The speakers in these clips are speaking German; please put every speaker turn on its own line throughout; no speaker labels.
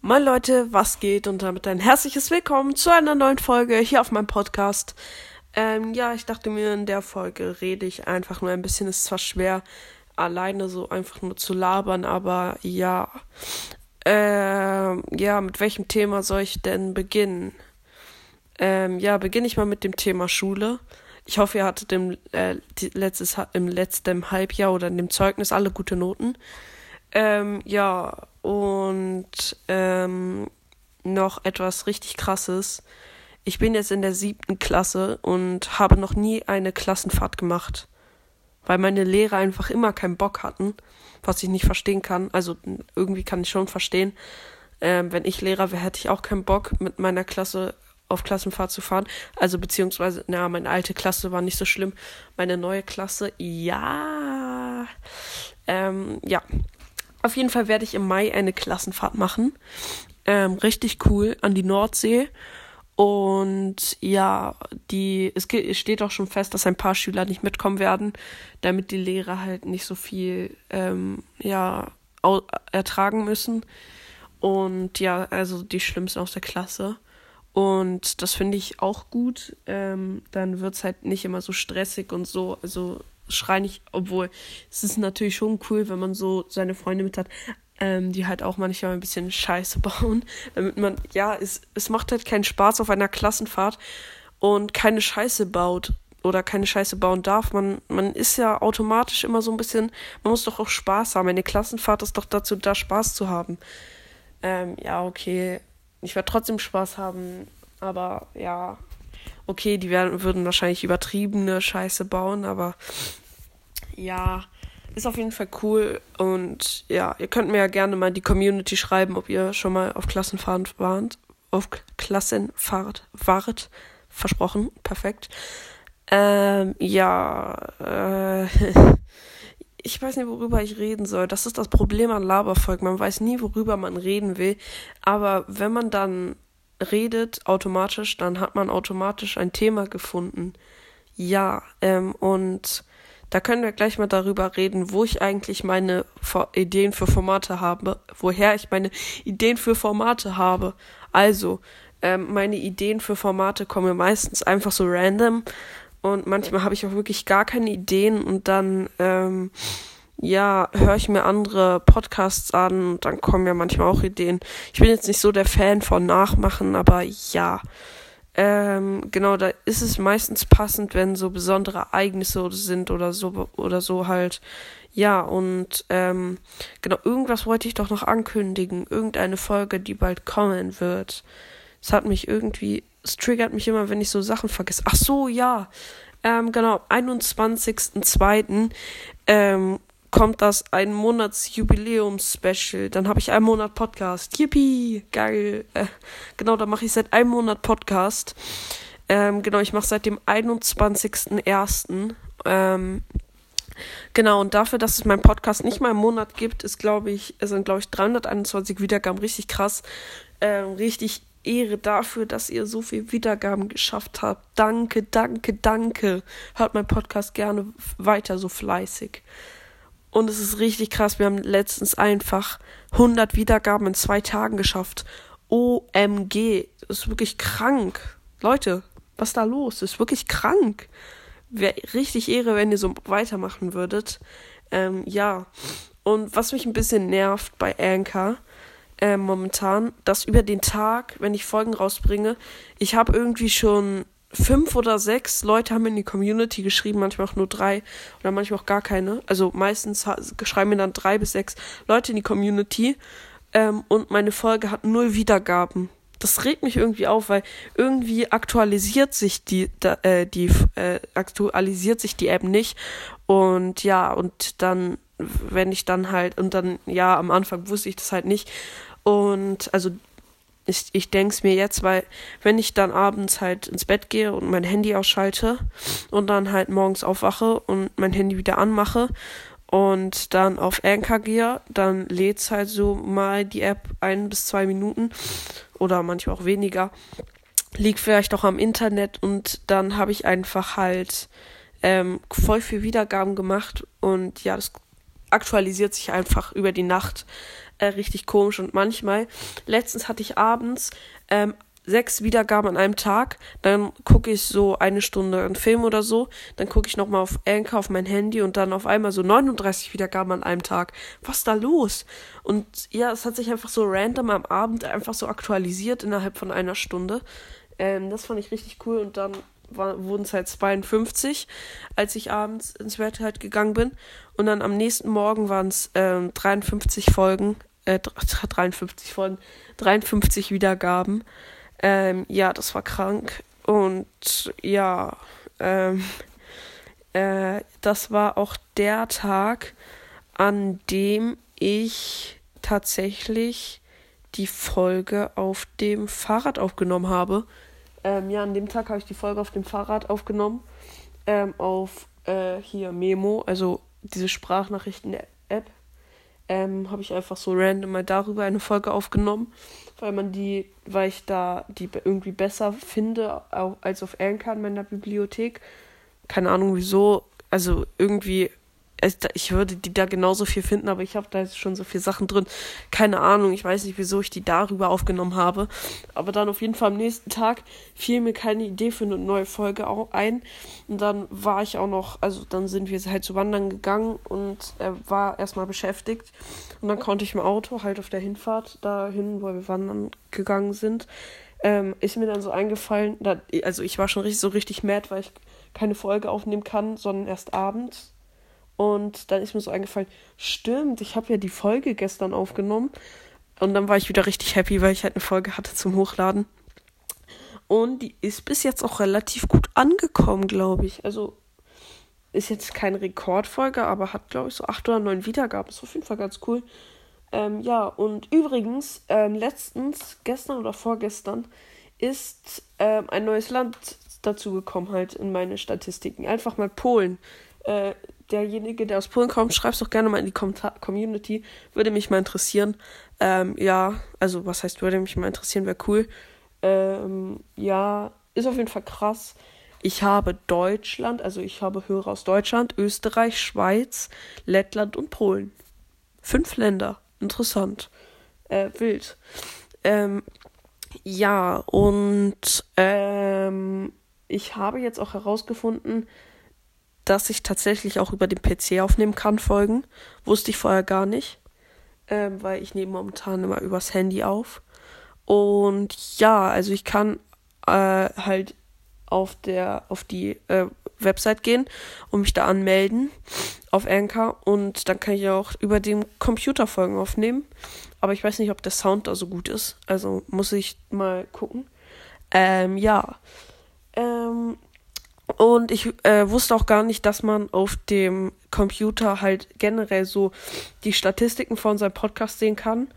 Moin Leute, was geht? Und damit ein herzliches Willkommen zu einer neuen Folge hier auf meinem Podcast. Ähm, ja, ich dachte mir, in der Folge rede ich einfach nur ein bisschen. Es ist zwar schwer, alleine so einfach nur zu labern, aber ja. Ähm, ja, mit welchem Thema soll ich denn beginnen? Ähm, ja, beginne ich mal mit dem Thema Schule. Ich hoffe, ihr hattet im, äh, letztes, im letzten Halbjahr oder in dem Zeugnis alle gute Noten. Ähm, ja, und ähm, noch etwas richtig krasses. Ich bin jetzt in der siebten Klasse und habe noch nie eine Klassenfahrt gemacht. Weil meine Lehrer einfach immer keinen Bock hatten, was ich nicht verstehen kann. Also irgendwie kann ich schon verstehen. Ähm, wenn ich Lehrer wäre, hätte ich auch keinen Bock, mit meiner Klasse auf Klassenfahrt zu fahren. Also beziehungsweise, na, meine alte Klasse war nicht so schlimm. Meine neue Klasse, ja. Ähm, ja. Auf jeden Fall werde ich im Mai eine Klassenfahrt machen. Ähm, richtig cool an die Nordsee. Und ja, die, es steht auch schon fest, dass ein paar Schüler nicht mitkommen werden, damit die Lehrer halt nicht so viel ähm, ja, ertragen müssen. Und ja, also die Schlimmsten aus der Klasse. Und das finde ich auch gut. Ähm, dann wird es halt nicht immer so stressig und so. Also schrei nicht, obwohl es ist natürlich schon cool, wenn man so seine Freunde mit hat, ähm, die halt auch manchmal ein bisschen Scheiße bauen. Damit man, ja, es, es macht halt keinen Spaß auf einer Klassenfahrt und keine Scheiße baut oder keine Scheiße bauen darf. Man, man ist ja automatisch immer so ein bisschen, man muss doch auch Spaß haben. Eine Klassenfahrt ist doch dazu da, Spaß zu haben. Ähm, ja, okay. Ich werde trotzdem Spaß haben, aber ja, okay, die werden, würden wahrscheinlich übertriebene Scheiße bauen, aber ja, ist auf jeden Fall cool. Und ja, ihr könnt mir ja gerne mal in die Community schreiben, ob ihr schon mal auf Klassenfahrt wart. Auf Klassenfahrt wart. Versprochen, perfekt. Ähm, ja, äh, ich weiß nicht, worüber ich reden soll. Das ist das Problem an Laberfolg. Man weiß nie, worüber man reden will. Aber wenn man dann redet automatisch, dann hat man automatisch ein Thema gefunden. Ja, ähm, und da können wir gleich mal darüber reden, wo ich eigentlich meine Ideen für Formate habe, woher ich meine Ideen für Formate habe. Also, ähm, meine Ideen für Formate kommen meistens einfach so random und manchmal habe ich auch wirklich gar keine Ideen und dann ähm, ja, höre ich mir andere Podcasts an und dann kommen ja manchmal auch Ideen. Ich bin jetzt nicht so der Fan von Nachmachen, aber ja. Ähm, genau, da ist es meistens passend, wenn so besondere Ereignisse sind oder so oder so halt. Ja, und ähm, genau, irgendwas wollte ich doch noch ankündigen. Irgendeine Folge, die bald kommen wird. Es hat mich irgendwie, es triggert mich immer, wenn ich so Sachen vergesse. Ach so, ja. Ähm, genau, 21.02. Ähm, kommt das ein Monats-Jubiläums-Special. Dann habe ich einen Monat Podcast. Yippie, geil. Äh, genau, da mache ich seit einem Monat Podcast. Ähm, genau, ich mache seit dem 21.01. Ähm, genau, und dafür, dass es meinen Podcast nicht mal im Monat gibt, ist, glaube ich, sind, glaube ich, 321 Wiedergaben richtig krass. Ähm, richtig Ehre dafür, dass ihr so viel Wiedergaben geschafft habt. Danke, danke, danke. Hört meinen Podcast gerne weiter so fleißig. Und es ist richtig krass. Wir haben letztens einfach 100 Wiedergaben in zwei Tagen geschafft. OMG. Das ist wirklich krank. Leute, was ist da los? Das ist wirklich krank. Wäre richtig Ehre, wenn ihr so weitermachen würdet. Ähm, ja. Und was mich ein bisschen nervt bei Anchor äh, momentan, dass über den Tag, wenn ich Folgen rausbringe, ich habe irgendwie schon fünf oder sechs Leute haben in die Community geschrieben, manchmal auch nur drei oder manchmal auch gar keine. Also meistens schreiben mir dann drei bis sechs Leute in die Community ähm, und meine Folge hat null Wiedergaben. Das regt mich irgendwie auf, weil irgendwie aktualisiert sich die, da, äh, die äh, aktualisiert sich die App nicht und ja und dann wenn ich dann halt und dann ja am Anfang wusste ich das halt nicht und also ich, ich denke es mir jetzt, weil wenn ich dann abends halt ins Bett gehe und mein Handy ausschalte und dann halt morgens aufwache und mein Handy wieder anmache und dann auf Anchor gehe, dann lädt's halt so mal die App ein bis zwei Minuten oder manchmal auch weniger. Liegt vielleicht auch am Internet und dann habe ich einfach halt ähm, voll viel Wiedergaben gemacht und ja, das aktualisiert sich einfach über die Nacht äh, richtig komisch. Und manchmal, letztens hatte ich abends ähm, sechs Wiedergaben an einem Tag, dann gucke ich so eine Stunde einen Film oder so, dann gucke ich nochmal auf Anchor auf mein Handy und dann auf einmal so 39 Wiedergaben an einem Tag. Was ist da los? Und ja, es hat sich einfach so random am Abend einfach so aktualisiert innerhalb von einer Stunde. Ähm, das fand ich richtig cool und dann wurden es halt 52, als ich abends ins Bett halt gegangen bin. Und dann am nächsten Morgen waren es ähm, 53 Folgen, äh, 53 Folgen, 53 Wiedergaben. Ähm, ja, das war krank. Und ja, ähm, äh, das war auch der Tag, an dem ich tatsächlich die Folge auf dem Fahrrad aufgenommen habe. Ähm, ja, an dem Tag habe ich die Folge auf dem Fahrrad aufgenommen. Ähm, auf äh, hier Memo, also diese Sprachnachrichten-App. Ähm, habe ich einfach so random mal darüber eine Folge aufgenommen weil man die, weil ich da die irgendwie besser finde als auf Anchor in meiner Bibliothek. Keine Ahnung wieso. Also irgendwie ich würde die da genauso viel finden, aber ich habe da jetzt schon so viele Sachen drin. Keine Ahnung, ich weiß nicht, wieso ich die darüber aufgenommen habe. Aber dann auf jeden Fall am nächsten Tag fiel mir keine Idee für eine neue Folge ein. Und dann war ich auch noch, also dann sind wir halt zu wandern gegangen und er war erstmal beschäftigt. Und dann konnte ich im Auto halt auf der Hinfahrt dahin, wo wir wandern gegangen sind, ähm, ist mir dann so eingefallen, da, also ich war schon richtig, so richtig mad, weil ich keine Folge aufnehmen kann, sondern erst abends und dann ist mir so eingefallen, stimmt, ich habe ja die Folge gestern aufgenommen. Und dann war ich wieder richtig happy, weil ich halt eine Folge hatte zum Hochladen. Und die ist bis jetzt auch relativ gut angekommen, glaube ich. Also ist jetzt keine Rekordfolge, aber hat, glaube ich, so acht oder neun Wiedergaben. Ist auf jeden Fall ganz cool. Ähm, ja, und übrigens, ähm, letztens, gestern oder vorgestern, ist ähm, ein neues Land dazugekommen, halt in meine Statistiken. Einfach mal Polen. Äh, derjenige, der aus Polen kommt, schreibt es doch gerne mal in die Kommentar Community. Würde mich mal interessieren. Ähm, ja, also was heißt, würde mich mal interessieren, wäre cool. Ähm, ja, ist auf jeden Fall krass. Ich habe Deutschland, also ich habe Hörer aus Deutschland, Österreich, Schweiz, Lettland und Polen. Fünf Länder. Interessant. Äh, wild. Ähm, ja, und ähm, ich habe jetzt auch herausgefunden, dass ich tatsächlich auch über den PC aufnehmen kann, Folgen. Wusste ich vorher gar nicht, ähm, weil ich nehme momentan immer übers Handy auf. Und ja, also ich kann äh, halt auf der auf die äh, Website gehen und mich da anmelden auf Anchor und dann kann ich auch über den Computer Folgen aufnehmen. Aber ich weiß nicht, ob der Sound da so gut ist. Also muss ich mal gucken. Ähm, ja. Ähm, und ich äh, wusste auch gar nicht, dass man auf dem Computer halt generell so die Statistiken von seinem Podcast sehen kann.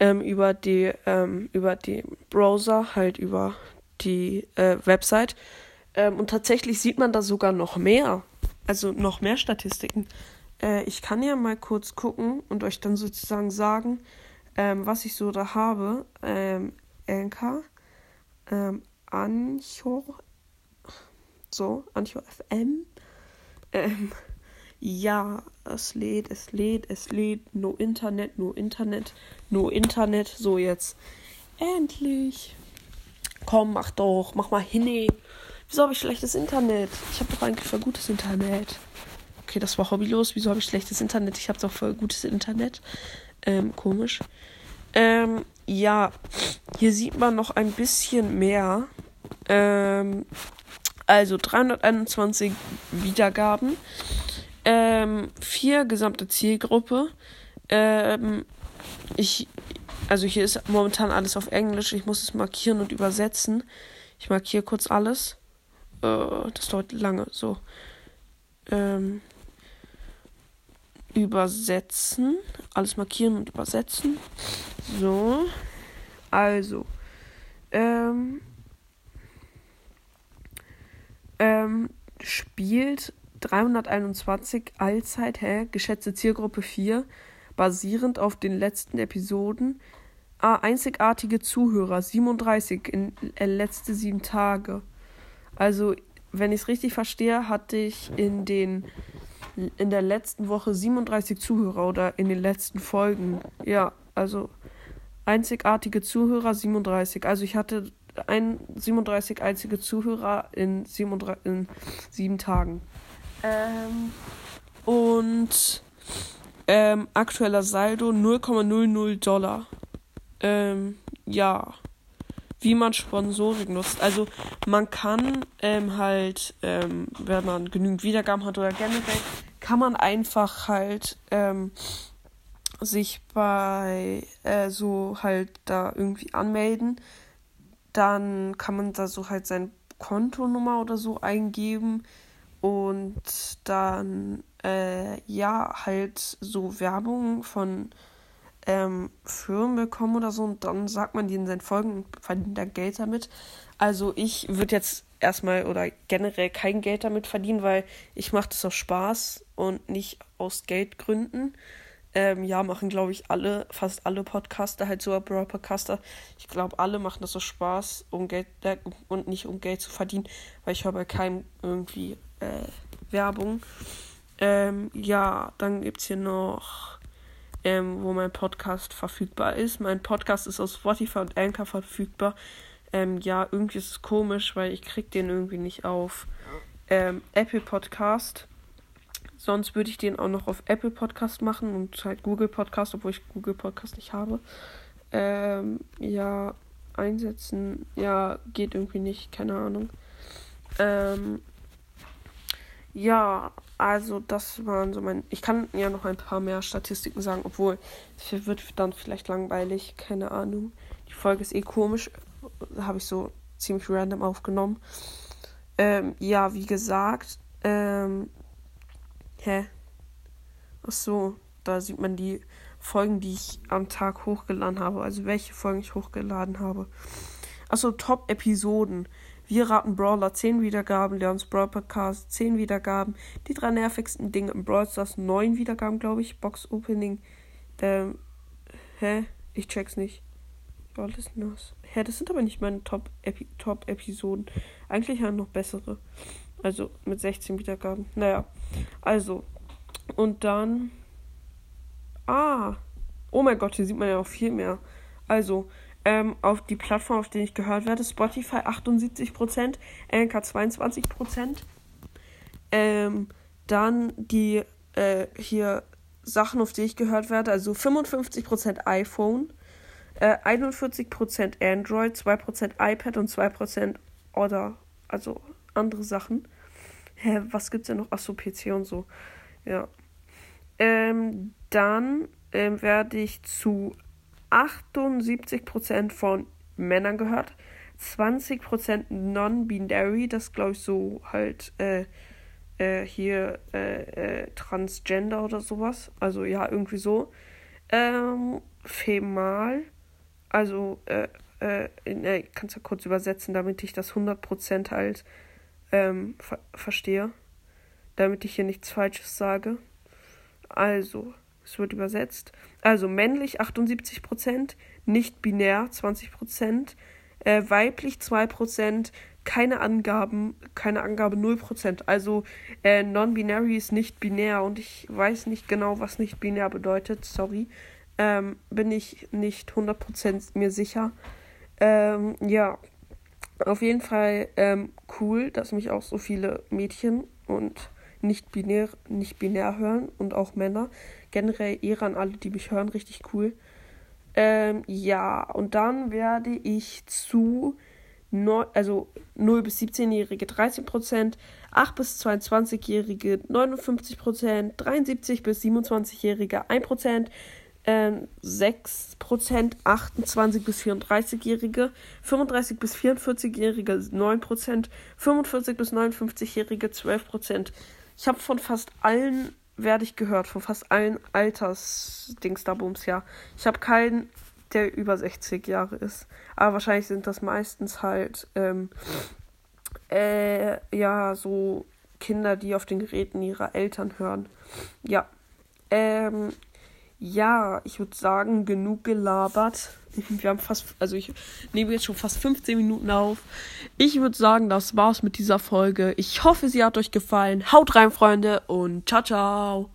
Ähm, über die, ähm, über die Browser, halt über die äh, Website. Ähm, und tatsächlich sieht man da sogar noch mehr. Also noch mehr Statistiken. Äh, ich kann ja mal kurz gucken und euch dann sozusagen sagen, ähm, was ich so da habe. Ähm, Anchor, ähm, Anchor, so, Ancho FM. Ähm, ja, es lädt, es lädt, es lädt. No Internet, no Internet, no Internet. So, jetzt. Endlich. Komm, mach doch, mach mal hin. Wieso habe ich schlechtes Internet? Ich habe doch eigentlich voll gutes Internet. Okay, das war hobbylos. Wieso habe ich schlechtes Internet? Ich habe doch voll gutes Internet. Ähm, komisch. Ähm, ja, hier sieht man noch ein bisschen mehr. Ähm, also 321 Wiedergaben. Ähm, vier gesamte Zielgruppe. Ähm, ich, also hier ist momentan alles auf Englisch. Ich muss es markieren und übersetzen. Ich markiere kurz alles. Äh, das dauert lange. So. Ähm, übersetzen. Alles markieren und übersetzen. So. Also. Ähm, ähm, spielt 321 allzeit, hä? Geschätzte Zielgruppe 4, basierend auf den letzten Episoden. Ah, einzigartige Zuhörer, 37 in äh, letzte sieben Tage. Also, wenn ich es richtig verstehe, hatte ich in den in der letzten Woche 37 Zuhörer oder in den letzten Folgen. Ja, Also einzigartige Zuhörer 37. Also ich hatte ein 37 einzige Zuhörer in, 37, in sieben Tagen. Ähm, und ähm, aktueller Saldo 0,00 Dollar. Ähm, ja. Wie man Sponsoring nutzt. Also man kann ähm, halt, ähm, wenn man genügend Wiedergaben hat oder generell, kann man einfach halt ähm, sich bei äh, so halt da irgendwie anmelden. Dann kann man da so halt seine Kontonummer oder so eingeben und dann äh, ja halt so Werbung von ähm, Firmen bekommen oder so und dann sagt man die in seinen Folgen und verdient da Geld damit. Also ich würde jetzt erstmal oder generell kein Geld damit verdienen, weil ich mache das aus Spaß und nicht aus Geldgründen. Ähm, ja, machen, glaube ich, alle, fast alle Podcaster, halt so Bro Podcaster. Ich glaube, alle machen das aus Spaß um Geld äh, und nicht um Geld zu verdienen, weil ich höre bei keinem irgendwie äh, Werbung. Ähm, ja, dann gibt es hier noch, ähm, wo mein Podcast verfügbar ist. Mein Podcast ist auf Spotify und Anchor verfügbar. Ähm, ja, irgendwie ist es komisch, weil ich krieg den irgendwie nicht auf ähm, Apple Podcast. Sonst würde ich den auch noch auf Apple Podcast machen und halt Google Podcast, obwohl ich Google Podcast nicht habe. Ähm, ja, einsetzen, ja, geht irgendwie nicht, keine Ahnung. Ähm, ja, also das waren so mein. Ich kann ja noch ein paar mehr Statistiken sagen, obwohl es wird dann vielleicht langweilig, keine Ahnung. Die Folge ist eh komisch, habe ich so ziemlich random aufgenommen. Ähm, ja, wie gesagt, ähm, hä? Ach so, da sieht man die Folgen, die ich am Tag hochgeladen habe, also welche Folgen ich hochgeladen habe. Achso, Top-Episoden. Wir raten Brawler 10 Wiedergaben, Leons Brawl Podcast 10 Wiedergaben, die drei nervigsten Dinge im Brawl Stars 9 Wiedergaben, glaube ich, Box Opening. Ähm, hä? Ich check's nicht. Was ist das? Hä, das sind aber nicht meine Top-Episoden. Top Eigentlich haben noch bessere. Also mit 16 Wiedergaben. Naja, also. Und dann. Ah. Oh mein Gott, hier sieht man ja auch viel mehr. Also, ähm, auf die Plattform, auf denen ich gehört werde. Spotify 78%, Anchor 22%. Ähm, dann die äh, hier Sachen, auf die ich gehört werde. Also 55% iPhone, äh, 41% Android, 2% iPad und 2% oder also andere Sachen. Hä, was gibt's denn noch? Achso, PC und so. Ja. Ähm, dann ähm, werde ich zu 78% von Männern gehört, 20% non-binary, das glaube ich so halt äh, äh, hier äh, äh, Transgender oder sowas. Also ja, irgendwie so. Ähm, Femal, also äh, äh, äh, kannst du kurz übersetzen, damit ich das 100% halt ähm, ver verstehe. Damit ich hier nichts Falsches sage. Also, es wird übersetzt. Also männlich 78%, nicht binär 20%, äh, weiblich 2%, keine Angaben, keine Angabe 0%. Also äh, non-binary ist nicht binär und ich weiß nicht genau, was nicht binär bedeutet, sorry. Ähm, bin ich nicht 100% mir sicher. Ähm, ja, auf jeden Fall ähm, cool, dass mich auch so viele Mädchen und nicht binär, nicht binär hören und auch Männer. Generell Ehre an alle, die mich hören, richtig cool. Ähm, ja, und dann werde ich zu no, also 0 bis 17-Jährige 13%, 8 bis 22-Jährige 59%, 73 bis 27-Jährige 1%, ähm, 6%, 28 bis 34-Jährige, 35 bis 44-Jährige 9%, 45 bis 59-Jährige 12%. Ich habe von fast allen werde ich gehört von fast allen Altersdingsdabums, ja. Ich habe keinen, der über 60 Jahre ist. Aber wahrscheinlich sind das meistens halt, ähm, äh, ja, so Kinder, die auf den Geräten ihrer Eltern hören. Ja. Ähm, ja, ich würde sagen, genug gelabert. Wir haben fast, also ich nehme jetzt schon fast 15 Minuten auf. Ich würde sagen, das war's mit dieser Folge. Ich hoffe, sie hat euch gefallen. Haut rein, Freunde, und ciao, ciao.